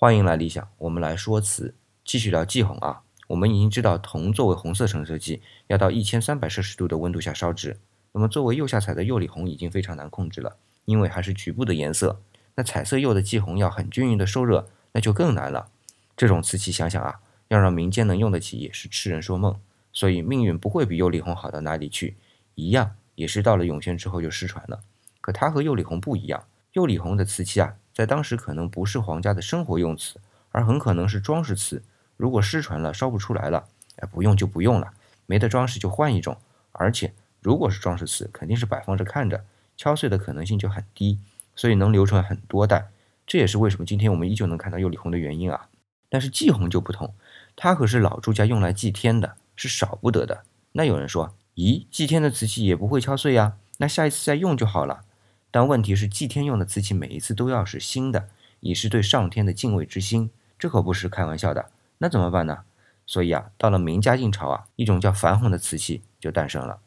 欢迎来理想，我们来说词，继续聊霁红啊。我们已经知道铜作为红色成色剂，要到一千三百摄氏度的温度下烧制。那么作为釉下彩的釉里红已经非常难控制了，因为还是局部的颜色。那彩色釉的霁红要很均匀的受热，那就更难了。这种瓷器想想啊，要让民间能用得起也是痴人说梦。所以命运不会比釉里红好到哪里去，一样也是到了永宣之后就失传了。可它和釉里红不一样，釉里红的瓷器啊，在当时可能不是皇家的生活用瓷，而很可能是装饰瓷。如果失传了，烧不出来了，哎，不用就不用了，没得装饰就换一种。而且，如果是装饰瓷，肯定是摆放着看着，敲碎的可能性就很低，所以能流传很多代。这也是为什么今天我们依旧能看到釉里红的原因啊。但是祭红就不同，它可是老朱家用来祭天的，是少不得的。那有人说，咦，祭天的瓷器也不会敲碎呀？那下一次再用就好了。但问题是，祭天用的瓷器每一次都要是新的，以示对上天的敬畏之心，这可不是开玩笑的。那怎么办呢？所以啊，到了明嘉靖朝啊，一种叫矾红的瓷器就诞生了。